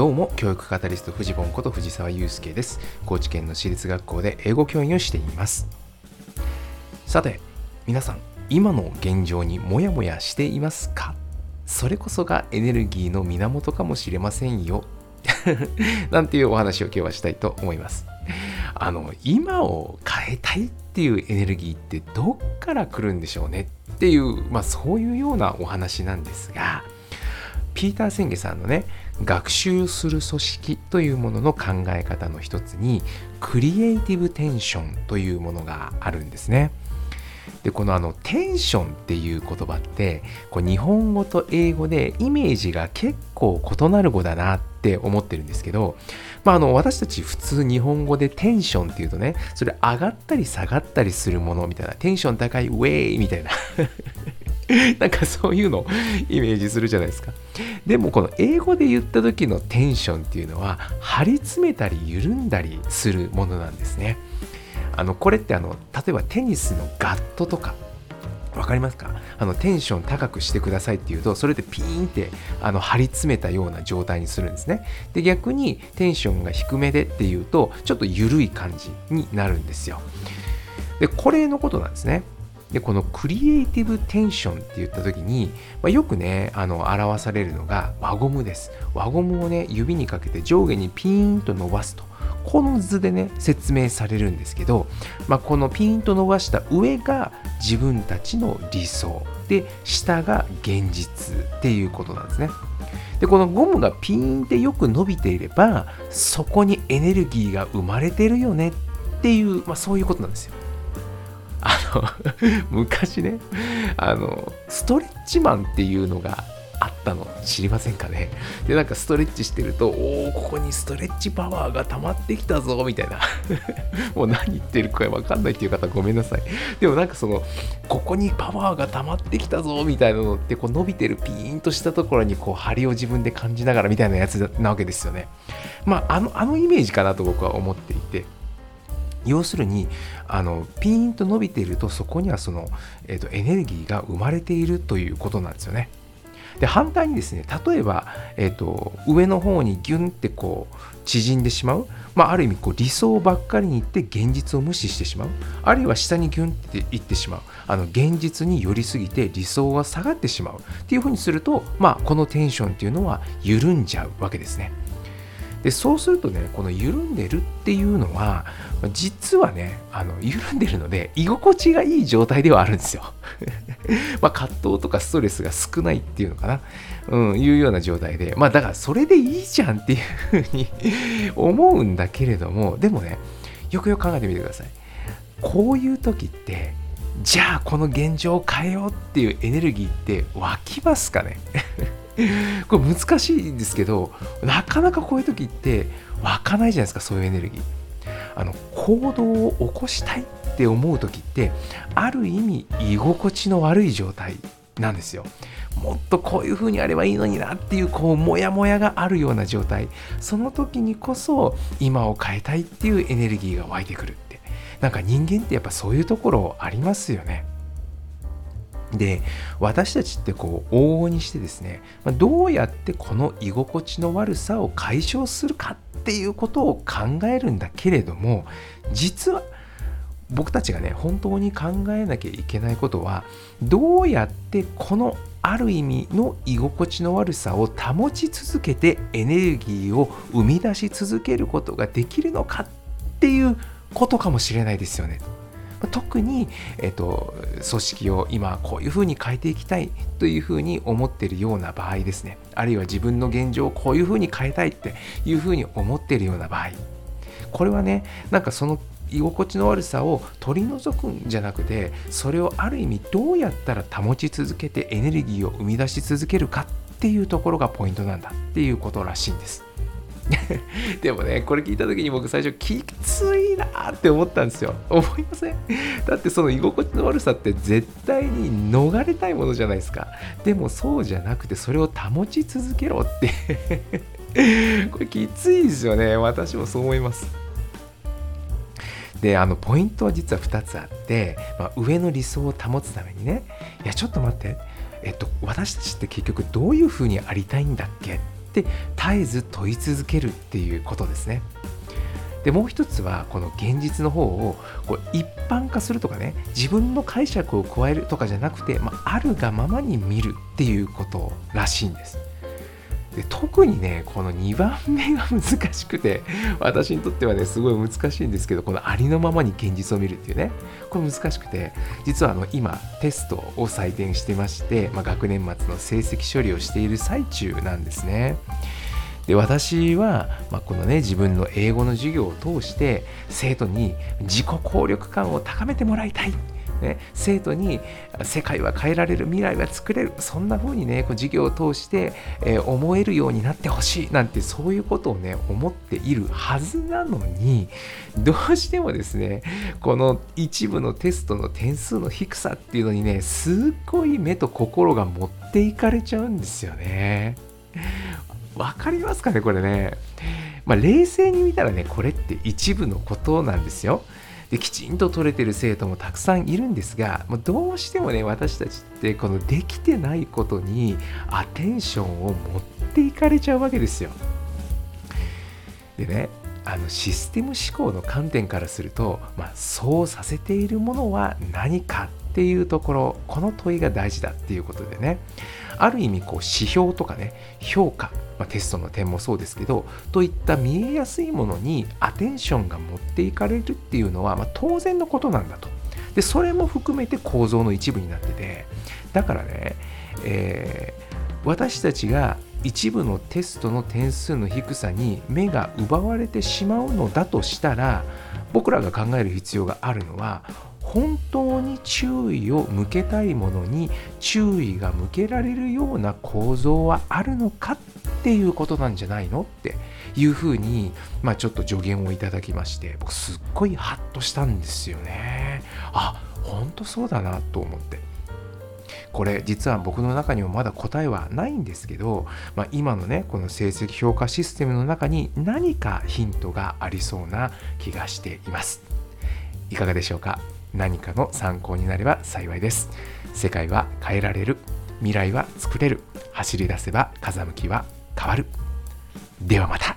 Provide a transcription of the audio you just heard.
どうも教育カタリスト藤本こと藤沢祐介です。高知県の私立学校で英語教員をしています。さて皆さん今の現状にモヤモヤしていますか？それこそがエネルギーの源かもしれませんよ。なんていうお話を今日はしたいと思います。あの今を変えたいっていうエネルギーってどっから来るんでしょうねっていう、まあ、そういうようなお話なんですがピーター・センゲさんのね学習する組織というものの考え方の一つにクリエイティブテンションというものがあるんですね。でこのあのテンションっていう言葉ってこう日本語と英語でイメージが結構異なる語だなって思ってるんですけど、まあ、あの私たち普通日本語でテンションっていうとねそれ上がったり下がったりするものみたいなテンション高いウェイみたいな なんかそういうのイメージするじゃないですか。でもこの英語で言った時のテンションっていうのは張り詰めたり緩んだりするものなんですね。あのこれってあの例えばテニスのガットとか分かりますか？あのテンション高くしてくださいっていうとそれでピーンってあの張り詰めたような状態にするんですね。で逆にテンションが低めでっていうとちょっと緩い感じになるんですよ。でこれのことなんですね。でこのクリエイティブテンションって言った時に、まあ、よくねあの表されるのが輪ゴムです輪ゴムをね指にかけて上下にピーンと伸ばすとこの図でね説明されるんですけど、まあ、このピーンと伸ばした上が自分たちの理想で下が現実っていうことなんですね。でこのゴムがピーンってよく伸びていればそこにエネルギーが生まれてるよねっていう、まあ、そういうことなんですよ。あの 昔ねあのストレッチマンっていうのがあったの。知りませんかね？でなんかストレッチしてるとおおここにストレッチパワーが溜まってきたぞみたいな。もう何言ってるかわかんないっていう方ごめんなさい。でもなんかそのここにパワーが溜まってきたぞみたいなのってこう伸びてるピーンとしたところにこう張りを自分で感じながらみたいなやつなわけですよね。まああのあのイメージかなと僕は思っていて。要するにあのピーンと伸びているとそこにはその、えーとエネルギーが生まれているということなんですよね。で反対にですね例えば、えーと、上の方にギュンってこう縮んでしまう、まあ、ある意味こう理想ばっかりに行って現実を無視してしまうあるいは下にギュンっていってしまうあの現実に寄りすぎて理想が下がってしまうっていうふうにすると、まあ、このテンションっていうのは緩んじゃうわけですね。でそうするとねこの緩んでるっていうのは実はねあの緩んでるので居心地がいい状態ではあるんですよ。まあ葛藤とかストレスが少ないっていうのかな、うん、いうような状態で。まあだからそれでいいじゃんっていうふうに 思うんだけれどもでもねよくよく考えてみてください。こういう時ってじゃあこの現状を変えようっていうエネルギーって湧きますかね？これ難しいんですけどなかなかこういう時って湧かないじゃないですかそういうエネルギー。あの行動を起こしたいって思う時ってある意味居心地の悪い状態なんですよ。もっとこういう風にあればいいのになっていうこうモヤモヤがあるような状態。その時にこそ今を変えたいっていうエネルギーが湧いてくるって。なんか人間ってやっぱそういうところありますよね。で私たちってこう往々にしてですねどうやってこの居心地の悪さを解消するかっていうことを考えるんだけれども実は僕たちがね本当に考えなきゃいけないことはどうやってこのある意味の居心地の悪さを保ち続けてエネルギーを生み出し続けることができるのかっていうことかもしれないですよね。特に、えっと、組織を今こういうふうに変えていきたいというふうに思っているような場合ですねあるいは自分の現状をこういうふうに変えたいっていうふうに思っているような場合これはねなんかその居心地の悪さを取り除くんじゃなくてそれをある意味どうやったら保ち続けてエネルギーを生み出し続けるかっていうところがポイントなんだっていうことらしいんです。でもね、これ聞いた時に僕最初きついなって思ったんですよ。思いません？だってその居心地の悪さって絶対に逃れたいものじゃないですか。でもそうじゃなくてそれを保ち続けろって これきついですよね。私もそう思います。であのポイントは実は2つあって、まあ、上の理想を保つためにねいやちょっと待ってえっと私たちって結局どういうふうにありたいんだっけって絶えず問い続けるっていうことですね。でもう一つはこの現実の方をこう一般化するとかね自分の解釈を加えるとかじゃなくて、まあ、あるがままに見るっていうことらしいんです。で特にねこの2番目が難しくて 私にとってはねすごい難しいんですけどこのありのままに現実を見るっていうねこれ難しくて実はあの今テストを採点してまして、まあ、学年末の成績処理をしている最中なんですね。で私は、まあ、このね自分の英語の授業を通して生徒に自己効力感を高めてもらいたい。ね、生徒に世界は変えられる未来は作れるそんな風にねこう授業を通して、えー、思えるようになってほしいなんてそういうことをね思っているはずなのにどうしてもですねこの一部のテストの点数の低さっていうのにねすっごい目と心が持っていかれちゃうんですよね。わかりますかねこれね。まあ、冷静に見たらね、これって一部のことなんですよ。できちんと取れてる生徒もたくさんいるんですが、もうどうしてもね、私たちってこのできてないことにアテンションを持っていかれちゃうわけですよ。でね、あのシステム思考の観点からすると、まあ、そうさせているものは何かっていうところこの問いが大事だっていうことでね。ある意味こう指標とかね評価、まあ、テストの点もそうですけどといった見えやすいものにアテンションが持っていかれるっていうのは、まあ、当然のことなんだと。でそれも含めて構造の一部になってて。だからね、えー、私たちが一部のテストの点数の低さに目が奪われてしまうのだとしたら僕らが考える必要があるのは本当に注意を向けたいものに注意が向けられるような構造はあるのかっていうことなんじゃないのっていうふうに、まあ、ちょっと助言をいただきまして僕すっごいハッとしたんですよね。あ本当そうだなと思って。これ実は僕の中にもまだ答えはないんですけど、まあ、今のねこの成績評価システムの中に何かヒントがありそうな気がしています。いかがでしょうか？何かの参考になれば幸いです。世界は変えられる。未来は作れる。走り出せば風向きは変わる。ではまた。